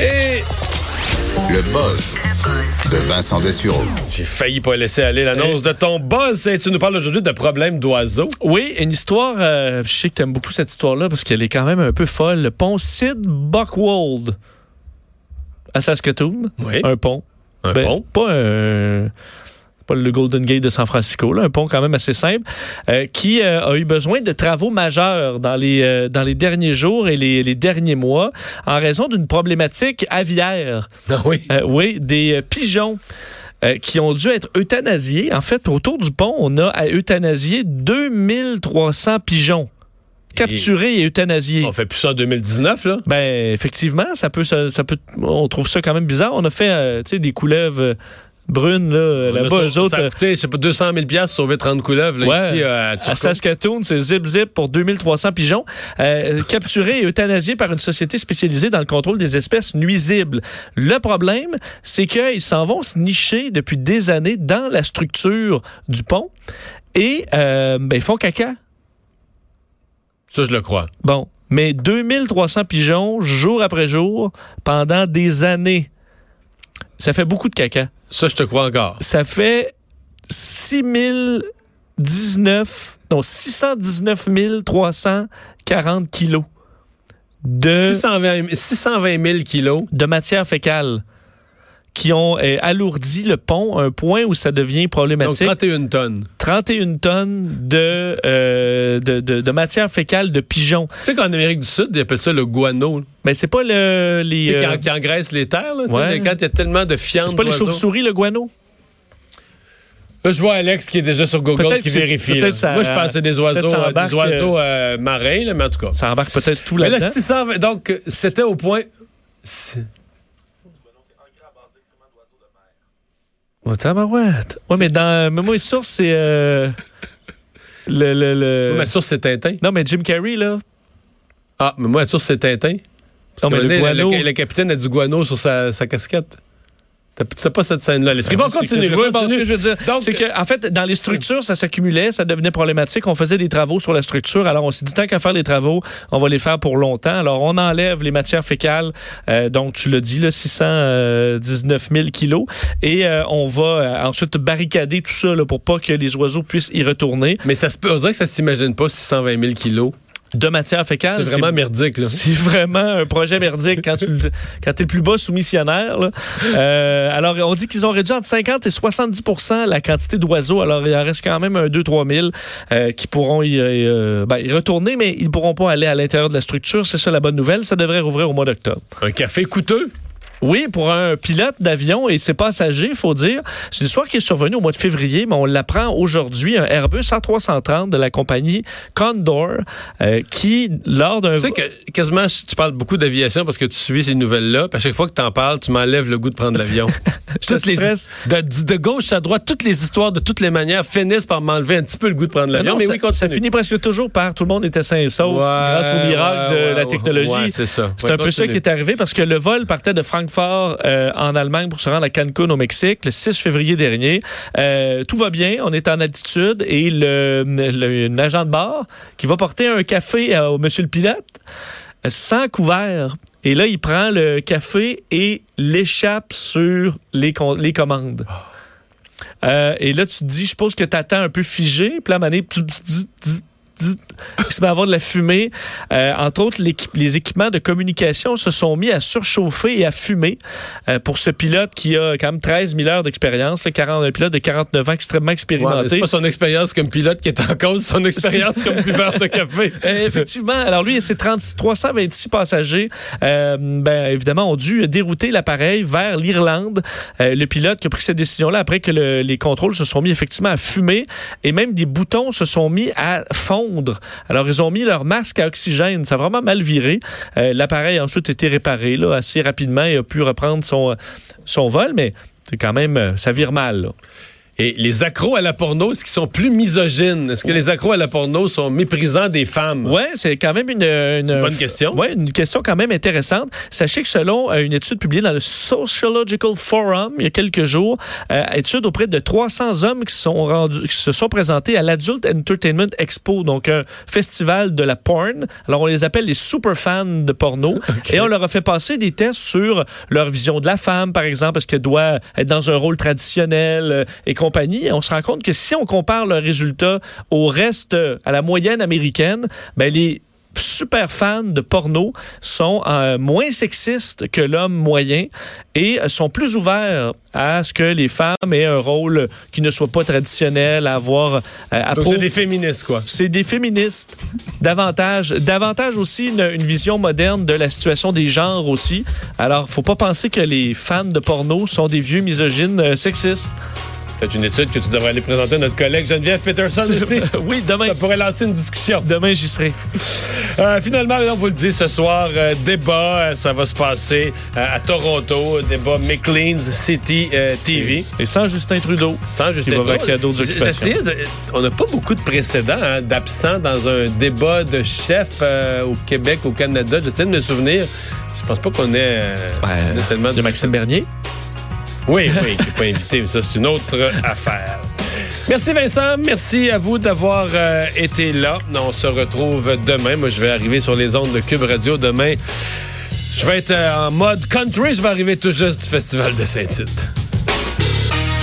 Et Le buzz de Vincent Dessureau. j'ai failli pas laisser aller l'annonce de ton buzz. Et tu nous parles aujourd'hui de problèmes d'oiseaux. Oui, une histoire, euh, je sais que t'aimes beaucoup cette histoire-là parce qu'elle est quand même un peu folle. Le pont Sid Buckwold à Saskatoon. Oui. Un pont. Un Ben, pont? Pas un- pas le Golden Gate de San Francisco, là, un pont quand même assez simple, euh, qui euh, a eu besoin de travaux majeurs dans les, euh, dans les derniers jours et les, les derniers mois en raison d'une problématique aviaire. Ah oui. Oui, des pigeons. qui ont dû être euthanasiés. En fait, autour du pont, on a à euthanasier 2300 pigeons capturés et euthanasiés. On fait plus ça en 2019, là? Ben, effectivement, ça peut, ça, ça peut, on trouve ça quand même bizarre. On a fait, euh, tu sais, des couleuvres brunes, là, là-bas, eux autres. ça a coûté, je sais pas, 200 000 pour sauver 30 couleuvres, là, Ouais. ici, euh, à. Saskatoon, c'est Zip Zip pour 2300 pigeons, euh, capturés et euthanasiés par une société spécialisée dans le contrôle des espèces nuisibles. Le problème, c'est qu'ils s'en vont se nicher depuis des années dans la structure du pont et euh, ben, ils font caca. Ça, je le crois. Bon, mais 2300 pigeons, jour après jour, pendant des années. Ça fait beaucoup de caca. Ça, je te crois encore. Ça fait 6019, non, 619 340 kilos de, 620, 620 000 kilos. de matière fécale qui ont euh, alourdi le pont à un point où ça devient Donc, problématique. 31 tonnes. 31 tonnes de, euh, de, de, de matière fécale de pigeons. Tu sais qu'en Amérique du Sud, ils appellent ça le guano. Mais c'est pas le, les, euh, qui, qui engraisse les terres, là. ouais. Quand il y a tellement de fientes. c'est pas les chauves-souris, le guano? Là, je vois Alex qui est déjà sur Google qui vérifie. ça- Moi, je pense que c'est des oiseaux, euh, des oiseaux euh, marins, là, mais en tout cas. Ça embarque peut-être tout là, là-dedans. 620, donc, euh, c'était au point. Oh, tabarouette. Ouais, mais dans Mémoire et Source, c'est. euh, le, le, le- Moi, ma source, c'est Tintin. Non, mais Jim Carrey, là. Ah, mais moi, ma source, c'est Tintin. Non, mais le le, guano. le- le capitaine a du guano sur sa, sa casquette. T'as t'as pas cette scène-là. l'esprit. Bon, C'est continue. que bon, ce que je veux dire, c'est que, en fait, dans les structures, ça s'accumulait, ça devenait problématique. On faisait des travaux sur la structure. Alors, on s'est dit, tant qu'à faire les travaux, on va les faire pour longtemps. Alors, on enlève les matières fécales. Euh, donc, tu l'as dit, là, 619 000 kilos. Et euh, on va euh, ensuite barricader tout ça là, pour pas que les oiseaux puissent y retourner. Mais ça se peut, on dirait que ça s'imagine pas 620 000 kilos. De matière fécale. C'est vraiment merdique, là. C'est vraiment un projet merdique quand tu quand es le plus bas soumissionnaire. là. Euh, alors, on dit qu'ils ont réduit entre 50 et 70% la quantité d'oiseaux. Alors, il en reste quand même un 2-3 000 euh, qui pourront y, euh, ben, y retourner, mais ils ne pourront pas aller à l'intérieur de la structure. C'est ça la bonne nouvelle. Ça devrait rouvrir au mois d'octobre. Un café coûteux? Oui, pour un pilote d'avion et ses passagers, il faut dire. C'est une histoire qui est survenue au mois de février, mais on l'apprend aujourd'hui. Un Airbus A330 de la compagnie Condor euh, qui, lors d'un... Tu sais que quasiment, tu parles beaucoup d'aviation parce que tu suis ces nouvelles-là. Puis à chaque fois que tu en parles, tu m'enlèves le goût de prendre l'avion. Toutes les, de, de gauche à droite, toutes les histoires de toutes les manières finissent par m'enlever un petit peu le goût de prendre l'avion. Non, Mais ça, oui, continue. ça finit presque toujours par tout le monde était sain et sauf Ouais, grâce au miracle ouais, de la technologie. ouais, c'est ça. C'est Ouais, un peu ça qui est arrivé parce que le vol partait de Francfort euh, en Allemagne pour se rendre à Cancun au Mexique le 6 février dernier. Euh, tout va bien, on est en altitude et le, agent de bord qui va porter un café au monsieur le pilote euh, sans couvert. Et là, il prend le café et l'échappe sur les, les commandes. Et là, tu te dis, je suppose que tu attends un peu figé. Puis là, il se met à avoir de la fumée. Euh, entre autres, les équipements de communication se sont mis à surchauffer et à fumer euh, pour ce pilote qui a quand même 13 000 heures d'expérience. là, 40 Un pilote de 49 ans extrêmement Ouais, expérimenté. c'est pas son expérience comme pilote qui est en cause, son expérience comme buveur de café. Euh, effectivement. Alors lui et ses 30 326 passagers, ben, évidemment, ont dû dérouter l'appareil vers l'Irlande. Le pilote qui a pris cette décision-là après que le- les contrôles se sont mis effectivement à fumer et même des boutons se sont mis à fondre Alors, ils ont mis leur masque à oxygène. Ça a vraiment mal viré. Euh, L'appareil a ensuite été réparé là, assez rapidement et a pu reprendre son, son vol, mais c'est quand même, euh, ça vire mal. Et les accros à la porno, est-ce qu'ils sont plus misogynes? Est-ce que les accros à la porno sont méprisants des femmes? Ouais, c'est quand même une, une Bonne question. Ouais, une question quand même intéressante. Sachez que selon euh, une étude publiée dans le Sociological Forum il y a quelques jours, euh, étude auprès de 300 hommes qui sont rendus, qui se sont présentés à l'Adult Entertainment Expo, donc un festival de la porn. Alors on les appelle les super fans de porno et on leur a fait passer des tests sur leur vision de la femme, par exemple, est-ce qu'elle doit être dans un rôle traditionnel euh, et. On se rend compte que si on compare leurs résultats au reste, euh, à la moyenne américaine, ben les super fans de porno sont euh, moins sexistes que l'homme moyen et sont plus ouverts à ce que les femmes aient un rôle qui ne soit pas traditionnel, à avoir... euh, à Donc, pro- c'est des féministes, quoi. c'est des féministes davantage. Davantage aussi une, une vision moderne de la situation des genres aussi. Alors faut pas penser que les fans de porno sont des vieux misogynes euh, sexistes C'est une étude que tu devrais aller présenter à notre collègue Geneviève Peterson aussi. oui demain Ça pourrait lancer une discussion. demain j'y serai Euh, finalement, on vous le dit ce soir, euh, débat, euh, ça va se passer euh, à Toronto, débat McLean's City TV. et sans Justin Trudeau Sans Justin Trudeau. on n'a pas beaucoup de précédents hein, d'absents dans un débat de chef au Québec, au Canada. J'essaie de me souvenir. Je pense pas qu'on ait, on ait tellement de Maxime Bernier Oui, oui, qui n'est pas mais ça, c'est une autre affaire. Merci Vincent, merci à vous d'avoir euh, été là. On se retrouve demain. Moi, je vais arriver sur les ondes de Cube Radio demain. Je vais être euh, en mode country. Je vais arriver tout juste du Festival de Saint-Tite.